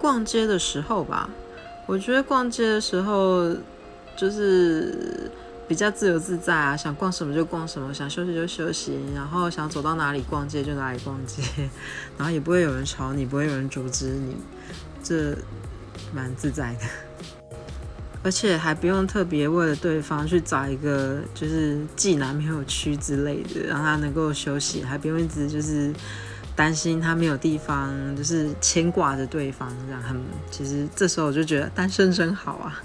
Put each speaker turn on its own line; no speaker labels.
逛街的时候吧，我觉得逛街的时候就是比较自由自在啊，想逛什么就逛什么，想休息就休息，然后想走到哪里逛街就哪里逛街，然后也不会有人吵你，不会有人阻止你，这蛮自在的。而且还不用特别为了对方去找一个就是既男朋友区之类的，让他能够休息，还不用一直就是担心他没有地方，就是牵挂着对方这样。很其实这时候我就觉得单身真好啊。